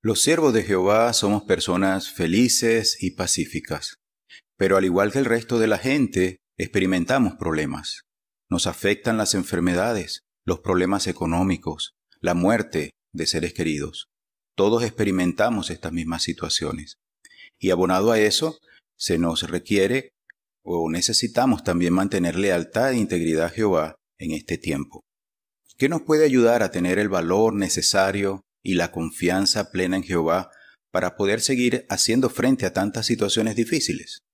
Los siervos de Jehová somos personas felices y pacíficas, pero al igual que el resto de la gente, experimentamos problemas. Nos afectan las enfermedades, los problemas económicos, la muerte de seres queridos. Todos experimentamos estas mismas situaciones. Y abonado a eso, se nos requiere o necesitamos también mantener lealtad e integridad a Jehová en este tiempo. ¿Qué nos puede ayudar a tener el valor necesario y la confianza plena en Jehová para poder seguir haciendo frente a tantas situaciones difíciles?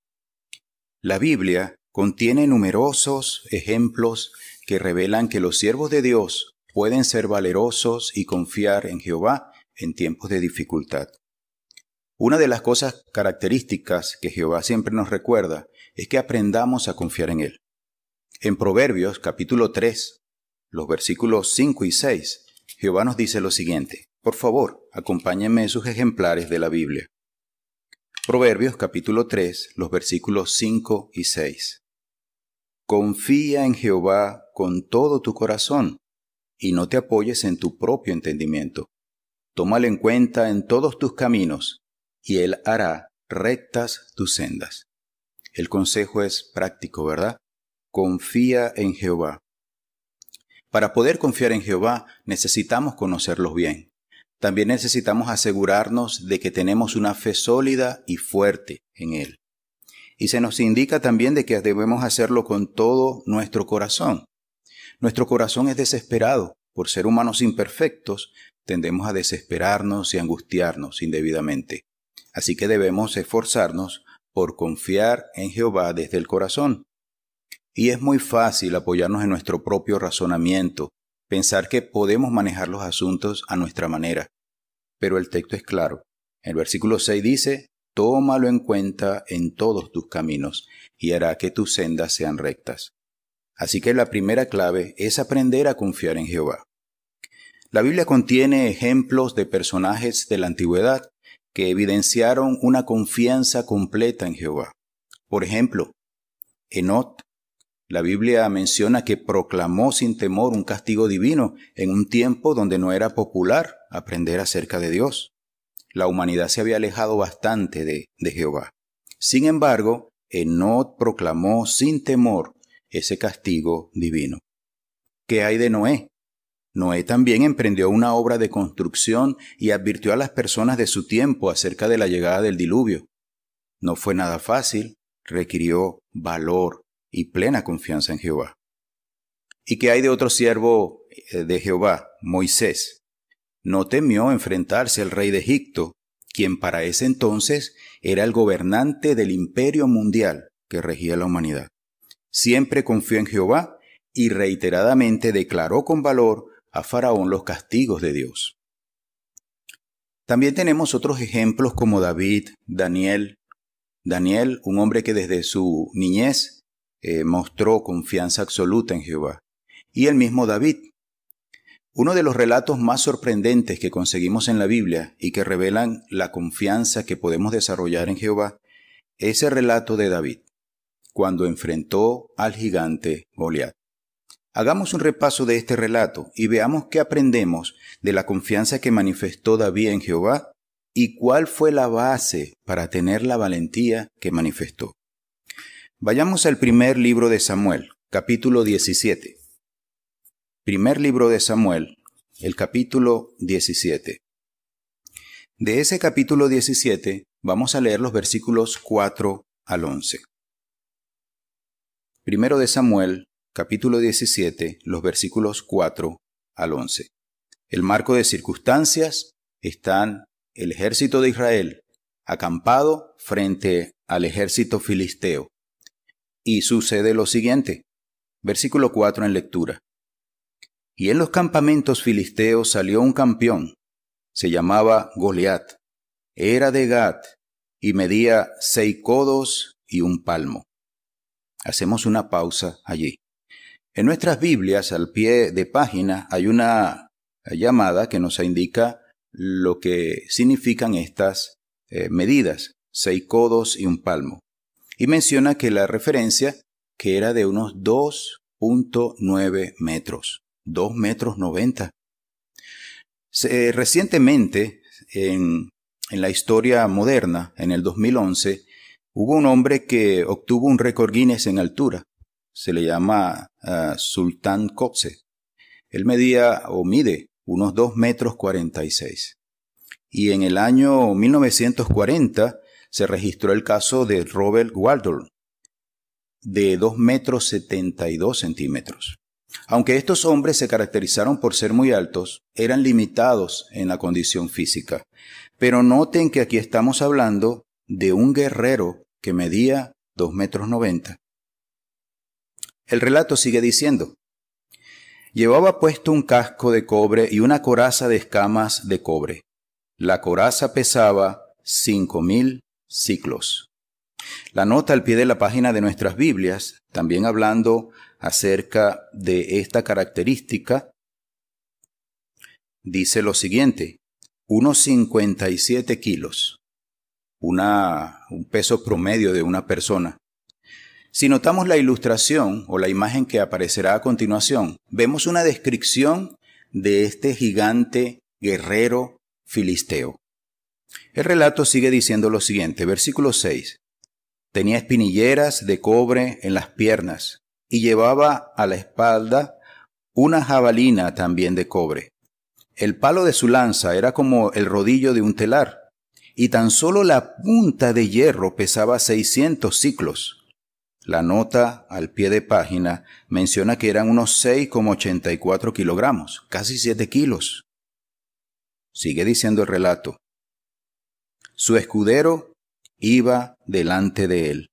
La Biblia contiene numerosos ejemplos que revelan que los siervos de Dios pueden ser valerosos y confiar en Jehová en tiempos de dificultad. Una de las cosas características que Jehová siempre nos recuerda es que aprendamos a confiar en Él. En Proverbios capítulo 3, los versículos 5 y 6, Jehová nos dice lo siguiente. Por favor, acompáñenme en sus ejemplares de la Biblia. Proverbios capítulo 3, los versículos 5 y 6. Confía en Jehová con todo tu corazón y no te apoyes en tu propio entendimiento. Tómalo en cuenta en todos tus caminos y Él hará rectas tus sendas. El consejo es práctico, ¿verdad? Confía en Jehová. Para poder confiar en Jehová necesitamos conocerlos bien. También necesitamos asegurarnos de que tenemos una fe sólida y fuerte en Él. Y se nos indica también de que debemos hacerlo con todo nuestro corazón. Nuestro corazón es desesperado. Por ser humanos imperfectos, tendemos a desesperarnos y angustiarnos indebidamente. Así que debemos esforzarnos por confiar en Jehová desde el corazón. Y es muy fácil apoyarnos en nuestro propio razonamiento, pensar que podemos manejar los asuntos a nuestra manera. Pero el texto es claro. El versículo 6 dice, Tómalo en cuenta en todos tus caminos, y hará que tus sendas sean rectas. Así que la primera clave es aprender a confiar en Jehová. La Biblia contiene ejemplos de personajes de la antigüedad que evidenciaron una confianza completa en Jehová. Por ejemplo, Enot, la Biblia menciona que proclamó sin temor un castigo divino en un tiempo donde no era popular aprender acerca de Dios. La humanidad se había alejado bastante de, de Jehová. Sin embargo, Enot proclamó sin temor ese castigo divino. ¿Qué hay de Noé? Noé también emprendió una obra de construcción y advirtió a las personas de su tiempo acerca de la llegada del diluvio. No fue nada fácil, requirió valor y plena confianza en Jehová. ¿Y qué hay de otro siervo eh, de Jehová, Moisés? No temió enfrentarse al rey de Egipto, quien para ese entonces era el gobernante del imperio mundial que regía la humanidad. Siempre confió en Jehová y reiteradamente declaró con valor a Faraón los castigos de Dios. También tenemos otros ejemplos como David, Daniel. Daniel, un hombre que desde su niñez eh, mostró confianza absoluta en Jehová. Y el mismo David. Uno de los relatos más sorprendentes que conseguimos en la Biblia y que revelan la confianza que podemos desarrollar en Jehová es el relato de David, cuando enfrentó al gigante Goliat. Hagamos un repaso de este relato y veamos qué aprendemos de la confianza que manifestó David en Jehová y cuál fue la base para tener la valentía que manifestó. Vayamos al primer libro de Samuel, capítulo 17. Primer libro de Samuel, el capítulo 17. De ese capítulo 17 vamos a leer los versículos 4 al 11. Primero de Samuel, capítulo 17, los versículos 4 al 11. El marco de circunstancias están el ejército de Israel acampado frente al ejército filisteo. Y sucede lo siguiente. Versículo 4 en lectura. Y en los campamentos filisteos salió un campeón. Se llamaba Goliat. Era de Gat y medía seis codos y un palmo. Hacemos una pausa allí. En nuestras Biblias, al pie de página, hay una llamada que nos indica lo que significan estas eh, medidas, seis codos y un palmo. Y menciona que la referencia que era de unos 2.9 metros, 2 metros 90. recientemente en, la historia moderna, en el 2011, hubo un hombre que obtuvo un récord Guinness en altura. Se le llama ah, Sultan Kopse. Él medía o mide unos 2 metros 46. Y en el año 1940 se registró el caso de Robert Waldorf, de 2 metros 72 centímetros. Aunque estos hombres se caracterizaron por ser muy altos, eran limitados en la condición física. Pero noten que aquí estamos hablando de un guerrero que medía 2 metros 90. El relato sigue diciendo, llevaba puesto un casco de cobre y una coraza de escamas de cobre. La coraza pesaba cinco mil ciclos. La nota al pie de la página de nuestras Biblias, también hablando acerca de esta característica, dice lo siguiente, unos 57 kilos, un peso promedio de una persona. Si notamos la ilustración o la imagen que aparecerá a continuación, vemos una descripción de este gigante guerrero filisteo. El relato sigue diciendo lo siguiente, versículo 6. Tenía espinilleras de cobre en las piernas, y llevaba a la espalda una jabalina también de cobre. El palo de su lanza era como el rodillo de un telar, y tan solo la punta de hierro pesaba 600 ciclos. La nota al pie de página menciona que eran unos 6,84 kilogramos, casi 7 kilos. Sigue diciendo el relato. Su escudero iba delante de él.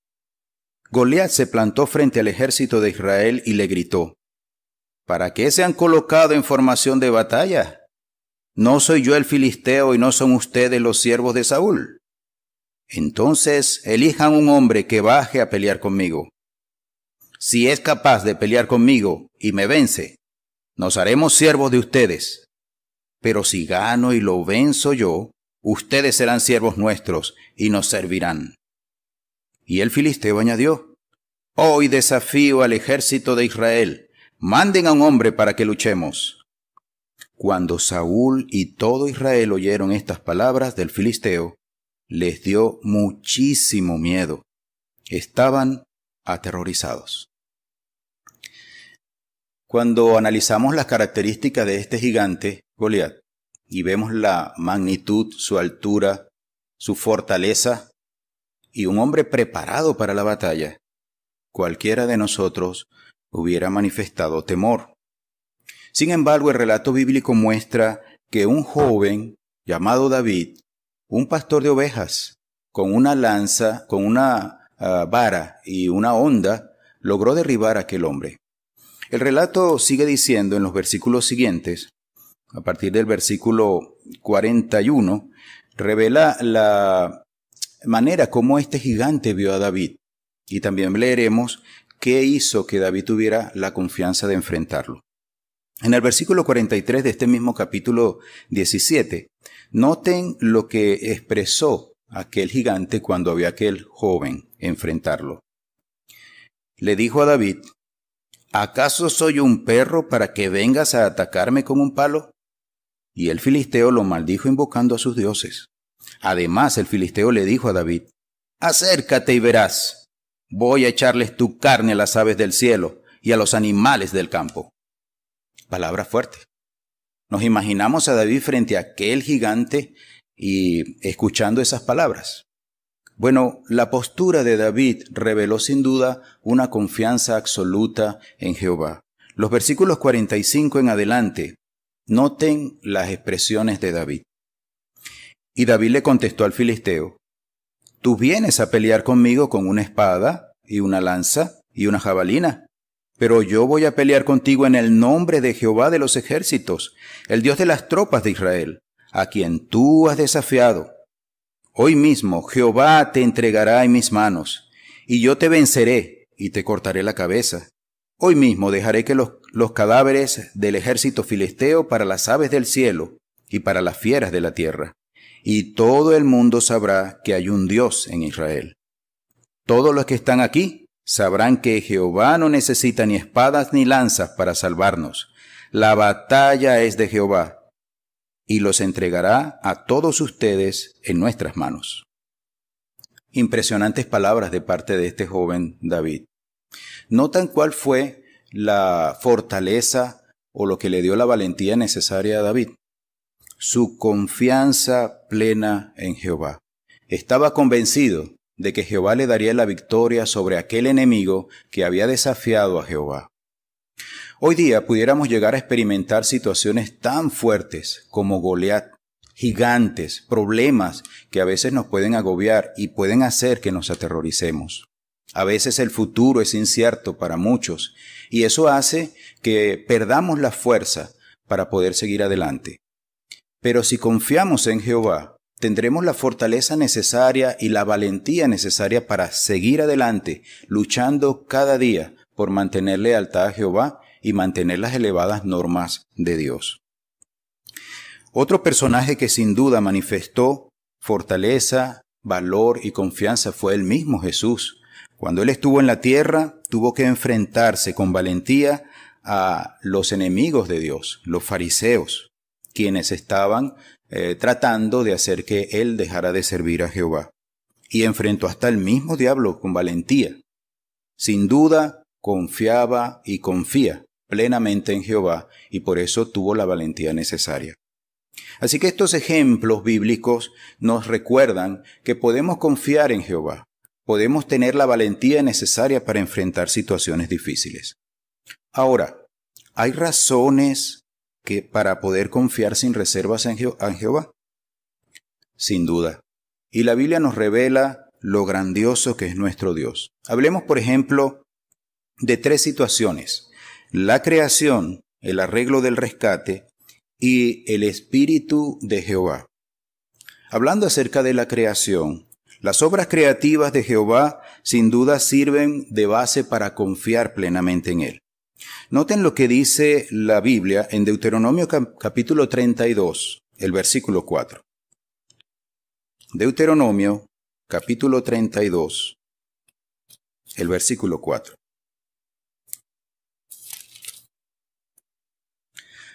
Goliat se plantó frente al ejército de Israel y le gritó, ¿Para qué se han colocado en formación de batalla? ¿No soy yo el filisteo y no son ustedes los siervos de Saúl? Entonces elijan un hombre que baje a pelear conmigo. Si es capaz de pelear conmigo y me vence, nos haremos siervos de ustedes. Pero si gano y lo venzo yo, ustedes serán siervos nuestros y nos servirán. Y el filisteo añadió, Hoy desafío al ejército de Israel, manden a un hombre para que luchemos. Cuando Saúl y todo Israel oyeron estas palabras del filisteo, les dio muchísimo miedo. Estaban aterrorizados. Cuando analizamos las características de este gigante, Goliat, y vemos la magnitud, su altura, su fortaleza, y un hombre preparado para la batalla, cualquiera de nosotros hubiera manifestado temor. Sin embargo, el relato bíblico muestra que un joven llamado David, un pastor de ovejas, con una lanza, con una ah, vara y una honda, logró derribar a aquel hombre. El relato sigue diciendo en los versículos siguientes, a partir del versículo 41, revela la manera como este gigante vio a David. Y también leeremos qué hizo que David tuviera la confianza de enfrentarlo. En el versículo 43 de este mismo capítulo 17, noten lo que expresó aquel gigante cuando vio a aquel joven enfrentarlo. Le dijo a David, ¿acaso soy un perro para que vengas a atacarme con un palo? Y el filisteo lo maldijo invocando a sus dioses. Además, el filisteo le dijo a David, Acércate y verás. Voy a echarles tu carne a las aves del cielo y a los animales del campo. Palabra fuerte. Nos imaginamos a David frente a aquel gigante y escuchando esas palabras. Bueno, la postura de David reveló sin duda una confianza absoluta en Jehová. Los versículos 45 en adelante, noten las expresiones de David. Y David le contestó al filisteo, Tú vienes a pelear conmigo con una espada y una lanza y una jabalina, pero yo voy a pelear contigo en el nombre de Jehová de los ejércitos, el Dios de las tropas de Israel, a quien tú has desafiado. Hoy mismo Jehová te entregará en mis manos, y yo te venceré y te cortaré la cabeza. Hoy mismo dejaré que los, los cadáveres del ejército filisteo para las aves del cielo y para las fieras de la tierra y todo el mundo sabrá que hay un Dios en Israel. Todos los que están aquí sabrán que Jehová no necesita ni espadas ni lanzas para salvarnos. La batalla es de Jehová. y los entregará a todos ustedes en nuestras manos. Impresionantes palabras de parte de este joven David. Notan cuál fue la fortaleza o lo que le dio la valentía necesaria a David. Su confianza plena en Jehová. Estaba convencido de que Jehová le daría la victoria sobre aquel enemigo que había desafiado a Jehová. Hoy día pudiéramos llegar a experimentar situaciones tan fuertes como Goliat, gigantes, problemas que a veces nos pueden agobiar y pueden hacer que nos aterroricemos. A veces el futuro es incierto para muchos y eso hace que perdamos la fuerza para poder seguir adelante. Pero si confiamos en Jehová, tendremos la fortaleza necesaria y la valentía necesaria para seguir adelante, luchando cada día por mantener lealtad a Jehová y mantener las elevadas normas de Dios. Otro personaje que sin duda manifestó fortaleza, valor y confianza fue el mismo Jesús. Cuando él estuvo en la tierra, tuvo que enfrentarse con valentía a los enemigos de Dios, los fariseos, quienes estaban eh, tratando de hacer que él dejara de servir a Jehová. Y enfrentó hasta el mismo diablo con valentía. Sin duda, confiaba y confía plenamente en Jehová y por eso tuvo la valentía necesaria. Así que estos ejemplos bíblicos nos recuerdan que podemos confiar en Jehová, podemos tener la valentía necesaria para enfrentar situaciones difíciles. Ahora, ¿hay razones que para poder confiar sin reservas en, Jehová? Sin duda. Y la Biblia nos revela lo grandioso que es nuestro Dios. Hablemos, por ejemplo, de tres situaciones la creación, el arreglo del rescate y el espíritu de Jehová. Hablando acerca de la creación, las obras creativas de Jehová sin duda sirven de base para confiar plenamente en Él. Noten lo que dice la Biblia en Deuteronomio capítulo 32, el versículo 4. Deuteronomio capítulo 32, el versículo 4.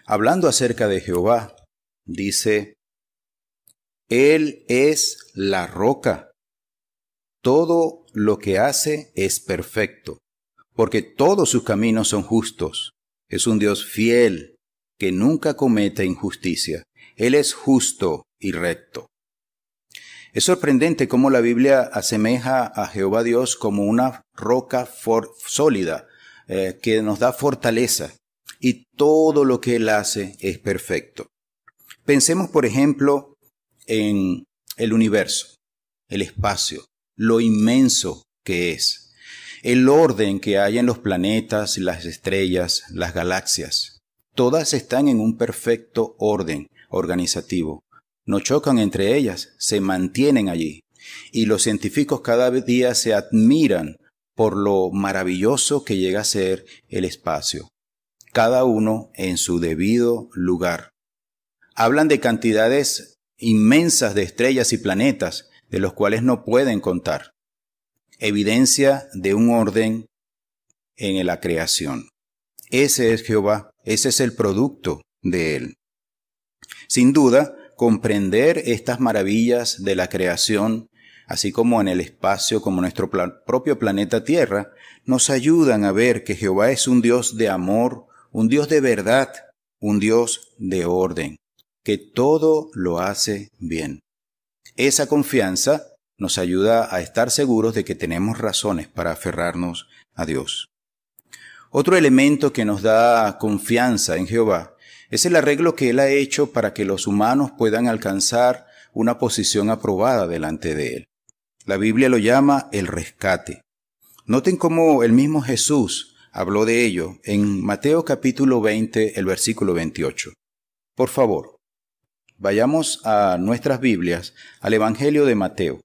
hablando acerca de Jehová, dice, Él es la roca. Todo lo que hace es perfecto, porque todos sus caminos son justos. Es un Dios fiel, que nunca comete injusticia. Él es justo y recto. Es sorprendente cómo la Biblia asemeja a Jehová Dios como una roca sólida eh, que nos da fortaleza y todo lo que Él hace es perfecto. Pensemos, por ejemplo, en el universo, el espacio, lo inmenso que es, el orden que hay en los planetas, las estrellas, las galaxias. Todas están en un perfecto orden organizativo. No chocan entre ellas, se mantienen allí. Y los científicos cada día se admiran por lo maravilloso que llega a ser el espacio cada uno en su debido lugar. Hablan de cantidades inmensas de estrellas y planetas, de los cuales no pueden contar. Evidencia de un orden en la creación. Ese es Jehová, ese es el producto de él. Sin duda, comprender estas maravillas de la creación, así como en el espacio, como nuestro propio planeta Tierra, nos ayudan a ver que Jehová es un Dios de amor, un Dios de verdad, un Dios de orden, que todo lo hace bien. Esa confianza nos ayuda a estar seguros de que tenemos razones para aferrarnos a Dios. Otro elemento que nos da confianza en Jehová es el arreglo que Él ha hecho para que los humanos puedan alcanzar una posición aprobada delante de Él. La Biblia lo llama el rescate. Noten cómo el mismo Jesús habló de ello en Mateo capítulo 20, el versículo 28. Por favor, vayamos a nuestras Biblias, al Evangelio de Mateo.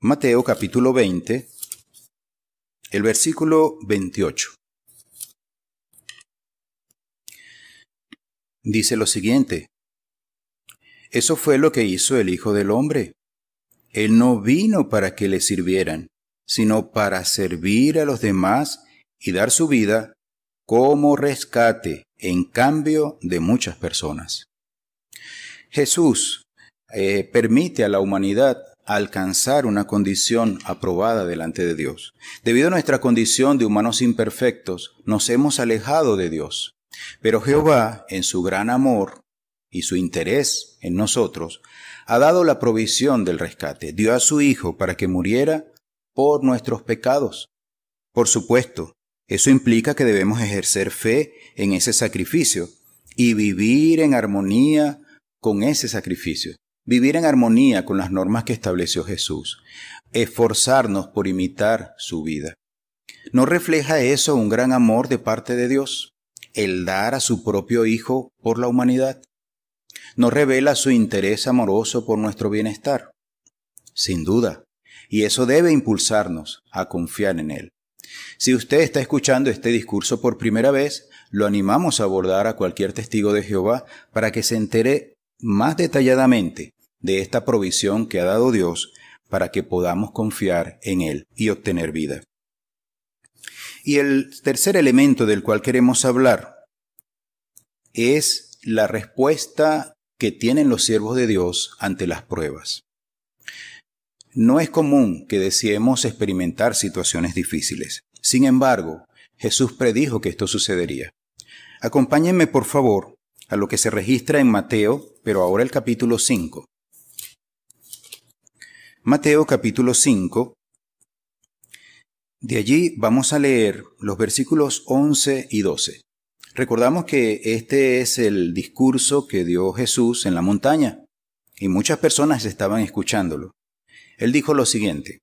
Mateo capítulo 20, el versículo 28. Dice lo siguiente, eso fue lo que hizo el Hijo del Hombre él no vino para que le sirvieran, sino para servir a los demás y dar su vida como rescate en cambio de muchas personas. Jesús eh, permite a la humanidad alcanzar una condición aprobada delante de Dios. Debido a nuestra condición de humanos imperfectos, nos hemos alejado de Dios. Pero Jehová, en su gran amor y su interés en nosotros, ha dado la provisión del rescate. Dio a su Hijo para que muriera por nuestros pecados. Por supuesto, eso implica que debemos ejercer fe en ese sacrificio y vivir en armonía con ese sacrificio. Vivir en armonía con las normas que estableció Jesús. Esforzarnos por imitar su vida. ¿No refleja eso un gran amor de parte de Dios? El dar a su propio Hijo por la humanidad. ¿No revela su interés amoroso por nuestro bienestar? Sin duda. Y eso debe impulsarnos a confiar en Él. Si usted está escuchando este discurso por primera vez, lo animamos a abordar a cualquier testigo de Jehová para que se entere más detalladamente de esta provisión que ha dado Dios para que podamos confiar en Él y obtener vida. Y el tercer elemento del cual queremos hablar es la respuesta que tienen los siervos de Dios ante las pruebas. No es común que deseemos experimentar situaciones difíciles. Sin embargo, Jesús predijo que esto sucedería. Acompáñenme, por favor, a lo que se registra en Mateo, pero ahora el capítulo 5. Mateo capítulo 5. De allí vamos a leer los versículos 11 y 12. Recordamos que este es el discurso que dio Jesús en la montaña y muchas personas estaban escuchándolo. Él dijo lo siguiente,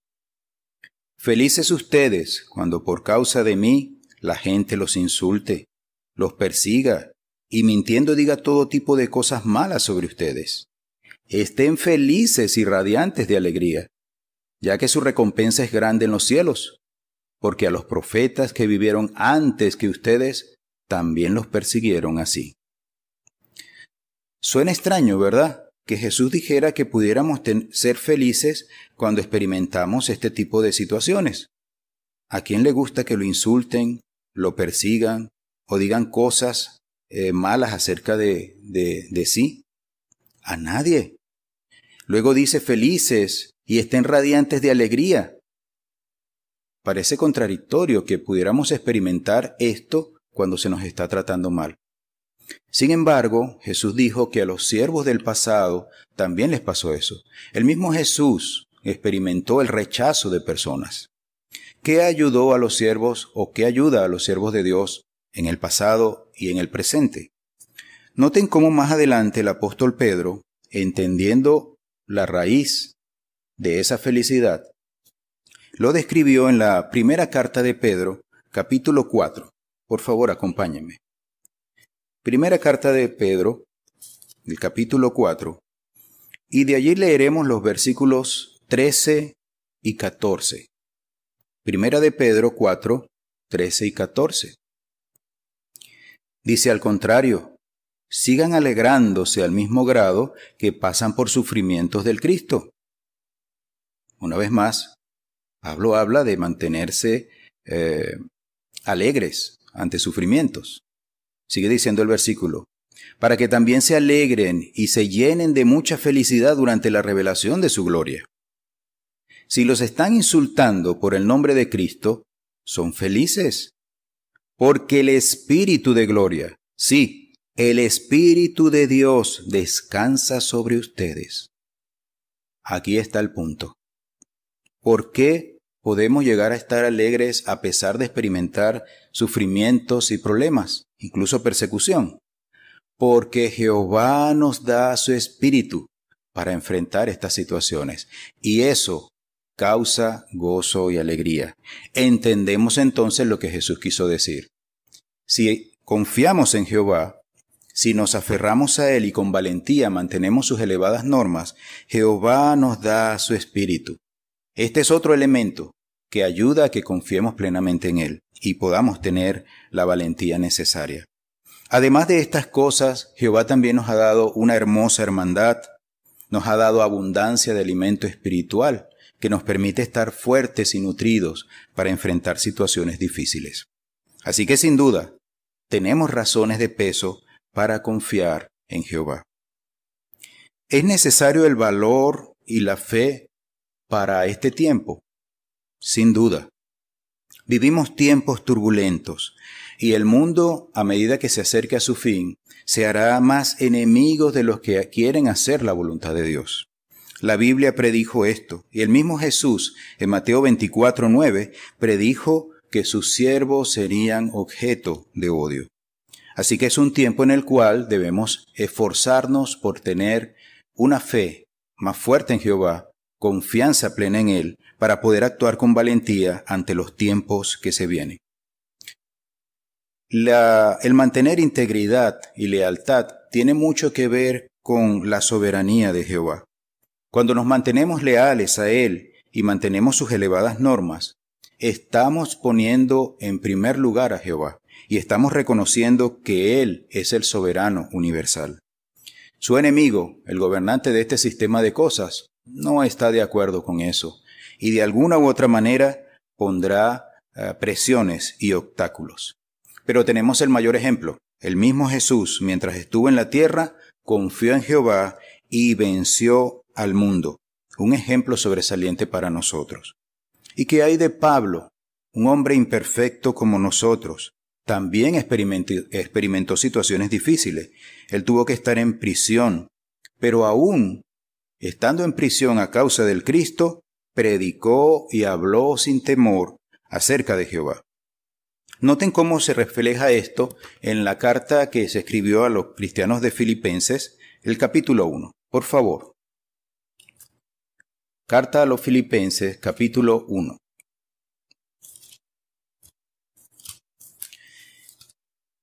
Felices ustedes cuando por causa de mí la gente los insulte, los persiga y mintiendo diga todo tipo de cosas malas sobre ustedes. Estén felices y radiantes de alegría, ya que su recompensa es grande en los cielos, porque a los profetas que vivieron antes que ustedes también los persiguieron así. Suena extraño, ¿verdad? Que Jesús dijera que pudiéramos ser felices cuando experimentamos este tipo de situaciones. ¿A quién le gusta que lo insulten, lo persigan o digan cosas eh, malas acerca de, de, de sí? A nadie. Luego dice felices y estén radiantes de alegría. Parece contradictorio que pudiéramos experimentar esto cuando se nos está tratando mal. Sin embargo, Jesús dijo que a los siervos del pasado también les pasó eso. El mismo Jesús experimentó el rechazo de personas. ¿Qué ayudó a los siervos o qué ayuda a los siervos de Dios en el pasado y en el presente? Noten cómo más adelante el apóstol Pedro, entendiendo la raíz de esa felicidad, lo describió en la primera carta de Pedro, capítulo 4. Por favor, acompáñenme. Primera carta de Pedro, el capítulo 4, y de allí leeremos los versículos 13 y 14. Primera de Pedro 4, 13 y 14. Dice al contrario, sigan alegrándose al mismo grado que pasan por sufrimientos del Cristo. Una vez más, Pablo habla de mantenerse eh, alegres ante sufrimientos. Sigue diciendo el versículo, para que también se alegren y se llenen de mucha felicidad durante la revelación de su gloria. Si los están insultando por el nombre de Cristo, son felices, porque el Espíritu de gloria, sí, el Espíritu de Dios descansa sobre ustedes. Aquí está el punto. ¿Por qué podemos llegar a estar alegres a pesar de experimentar sufrimientos y problemas? incluso persecución, porque Jehová nos da su espíritu para enfrentar estas situaciones y eso causa gozo y alegría. Entendemos entonces lo que Jesús quiso decir. Si confiamos en Jehová, si nos aferramos a Él y con valentía mantenemos sus elevadas normas, Jehová nos da su espíritu. Este es otro elemento que ayuda a que confiemos plenamente en Él y podamos tener la valentía necesaria. Además de estas cosas, Jehová también nos ha dado una hermosa hermandad, nos ha dado abundancia de alimento espiritual que nos permite estar fuertes y nutridos para enfrentar situaciones difíciles. Así que sin duda, tenemos razones de peso para confiar en Jehová. ¿Es necesario el valor y la fe para este tiempo? Sin duda. Vivimos tiempos turbulentos y el mundo, a medida que se acerque a su fin, se hará más enemigo de los que quieren hacer la voluntad de Dios. La Biblia predijo esto, y el mismo Jesús, en Mateo 24, 9, predijo que sus siervos serían objeto de odio. Así que es un tiempo en el cual debemos esforzarnos por tener una fe más fuerte en Jehová, confianza plena en Él, para poder actuar con valentía ante los tiempos que se vienen. el mantener integridad y lealtad tiene mucho que ver con la soberanía de Jehová. Cuando nos mantenemos leales a Él y mantenemos sus elevadas normas, estamos poniendo en primer lugar a Jehová y estamos reconociendo que Él es el soberano universal. Su enemigo, el gobernante de este sistema de cosas, no está de acuerdo con eso y de alguna u otra manera pondrá eh, presiones y obstáculos. Pero tenemos el mayor ejemplo. El mismo Jesús, mientras estuvo en la tierra, confió en Jehová y venció al mundo, un ejemplo sobresaliente para nosotros. ¿Y qué hay de Pablo, un hombre imperfecto como nosotros? También experimentó, situaciones difíciles. Él tuvo que estar en prisión, pero aún estando en prisión a causa del Cristo, predicó y habló sin temor acerca de Jehová. Noten cómo se refleja esto en la carta que se escribió a los cristianos de Filipenses, el capítulo 1. Por favor. Carta a los Filipenses capítulo 1.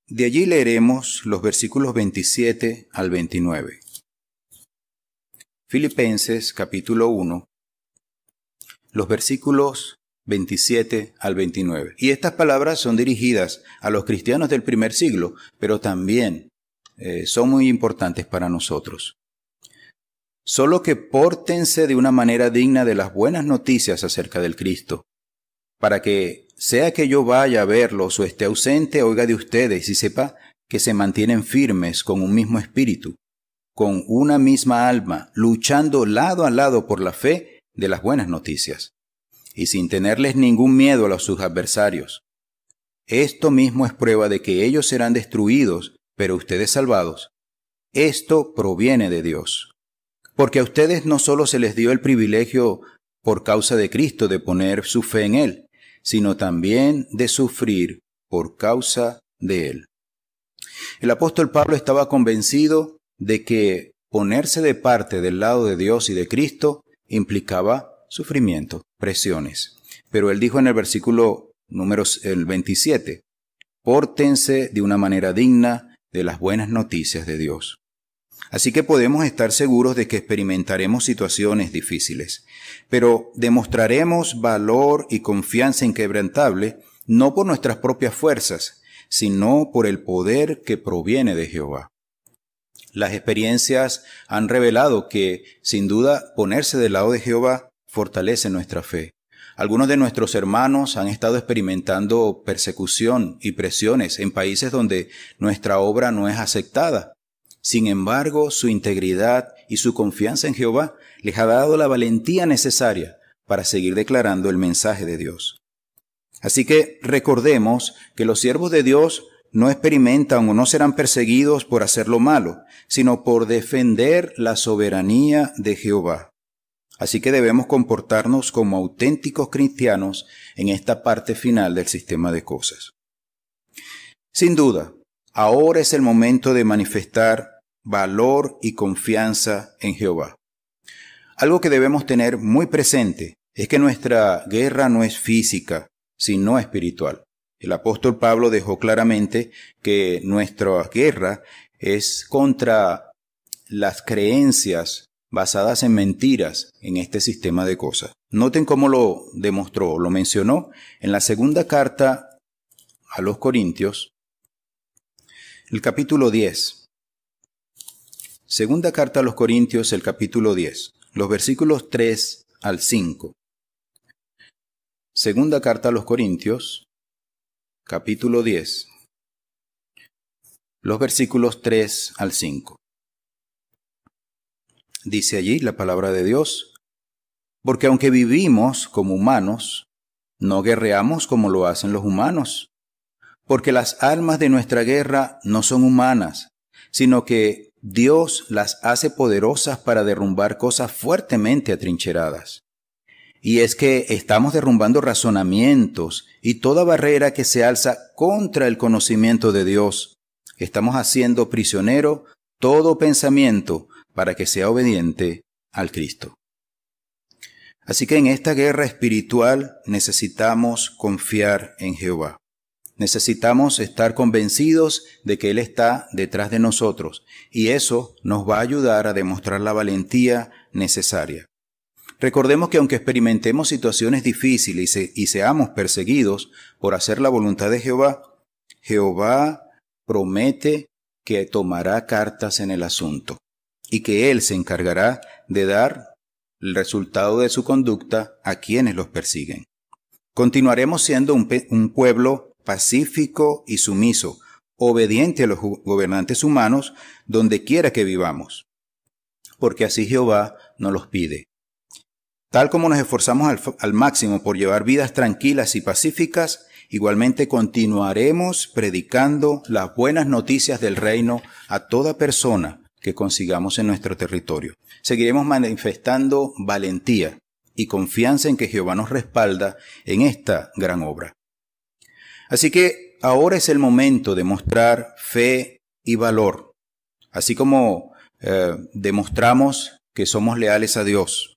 De allí leeremos los versículos 27 al 29. Filipenses capítulo 1, los versículos 27 al 29. Y estas palabras son dirigidas a los cristianos del primer siglo, pero también eh, son muy importantes para nosotros solo que pórtense de una manera digna de las buenas noticias acerca del Cristo, para que, sea que yo vaya a verlos o esté ausente, oiga de ustedes y sepa que se mantienen firmes con un mismo espíritu, con una misma alma, luchando lado a lado por la fe de las buenas noticias, y sin tenerles ningún miedo a sus adversarios. Esto mismo es prueba de que ellos serán destruidos, pero ustedes salvados. Esto proviene de Dios porque a ustedes no solo se les dio el privilegio por causa de Cristo de poner su fe en Él, sino también de sufrir por causa de Él. El apóstol Pablo estaba convencido de que ponerse de parte del lado de Dios y de Cristo implicaba sufrimiento, presiones. Pero él dijo en el versículo número el 27, pórtense de una manera digna de las buenas noticias de Dios. Así que podemos estar seguros de que experimentaremos situaciones difíciles, pero demostraremos valor y confianza inquebrantable no por nuestras propias fuerzas, sino por el poder que proviene de Jehová. Las experiencias han revelado que, sin duda, ponerse del lado de Jehová fortalece nuestra fe. Algunos de nuestros hermanos han estado experimentando persecución y presiones en países donde nuestra obra no es aceptada sin embargo, su integridad y su confianza en Jehová les ha dado la valentía necesaria para seguir declarando el mensaje de Dios. Así que recordemos que los siervos de Dios no experimentan o no serán perseguidos por hacer lo malo, sino por defender la soberanía de Jehová. Así que debemos comportarnos como auténticos cristianos en esta parte final del sistema de cosas. Sin duda, Ahora es el momento de manifestar valor y confianza en Jehová. Algo que debemos tener muy presente es que nuestra guerra no es física, sino espiritual. El apóstol Pablo dejó claramente que nuestra guerra es contra las creencias basadas en mentiras en este sistema de cosas. Noten cómo lo demostró, lo mencionó en la segunda carta a los Corintios, el capítulo 10. Segunda carta a los Corintios, el capítulo 10, los versículos 3 al 5. Segunda carta a los Corintios, capítulo 10, los versículos 3 al 5. Dice allí la palabra de Dios, porque aunque vivimos como humanos, no guerreamos como lo hacen los humanos, porque las armas de nuestra guerra no son humanas, sino que Dios las hace poderosas para derrumbar cosas fuertemente atrincheradas. Y es que estamos derrumbando razonamientos y toda barrera que se alza contra el conocimiento de Dios. Estamos haciendo prisionero todo pensamiento para que sea obediente al Cristo. Así que en esta guerra espiritual necesitamos confiar en Jehová. Necesitamos estar convencidos de que Él está detrás de nosotros y eso nos va a ayudar a demostrar la valentía necesaria. Recordemos que aunque experimentemos situaciones difíciles y, seamos perseguidos por hacer la voluntad de Jehová, Jehová promete que tomará cartas en el asunto y que Él se encargará de dar el resultado de su conducta a quienes los persiguen. Continuaremos siendo un, un pueblo pacífico y sumiso, obediente a los gobernantes humanos donde quiera que vivamos, porque así Jehová nos los pide. Tal como nos esforzamos al, máximo por llevar vidas tranquilas y pacíficas, igualmente continuaremos predicando las buenas noticias del reino a toda persona que consigamos en nuestro territorio. Seguiremos manifestando valentía y confianza en que Jehová nos respalda en esta gran obra. Así que ahora es el momento de mostrar fe y valor, así como eh, demostramos que somos leales a Dios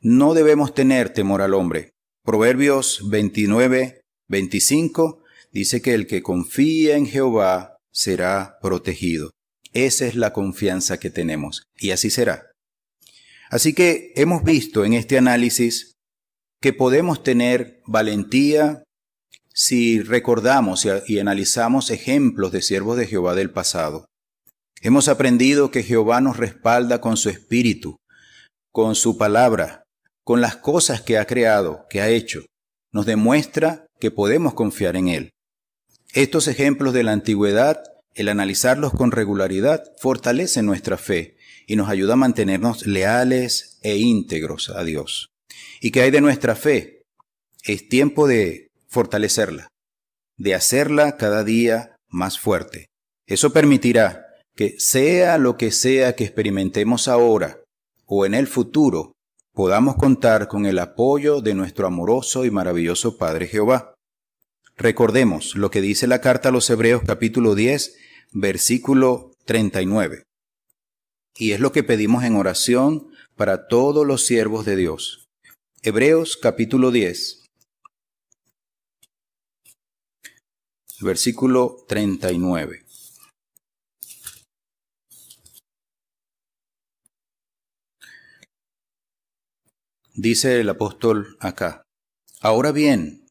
no debemos tener temor al hombre. Proverbios 29, 25 dice que el que confía en Jehová será protegido. Esa es la confianza que tenemos y así será. Así que hemos visto en este análisis que podemos tener valentía si recordamos y analizamos ejemplos de siervos de Jehová del pasado. Hemos aprendido que Jehová nos respalda con su espíritu, con su palabra, con las cosas que ha creado, que ha hecho, nos demuestra que podemos confiar en Él. Estos ejemplos de la antigüedad, el analizarlos con regularidad, fortalece nuestra fe y nos ayuda a mantenernos leales e íntegros a Dios. ¿Y qué hay de nuestra fe? Es tiempo de fortalecerla, de hacerla cada día más fuerte. Eso permitirá que sea lo que sea que experimentemos ahora o en el futuro, podamos contar con el apoyo de nuestro amoroso y maravilloso Padre Jehová. Recordemos lo que dice la carta a los Hebreos capítulo 10, versículo 39. Y es lo que pedimos en oración para todos los siervos de Dios. Hebreos capítulo 10, versículo 39. Dice el apóstol acá, ahora bien,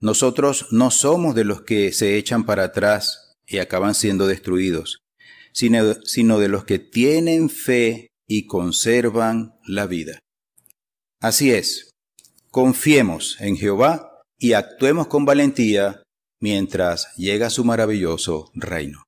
nosotros no somos de los que se echan para atrás y acaban siendo destruidos, sino, sino de los que tienen fe y conservan la vida. Así es, confiemos en Jehová y actuemos con valentía mientras llega su maravilloso reino.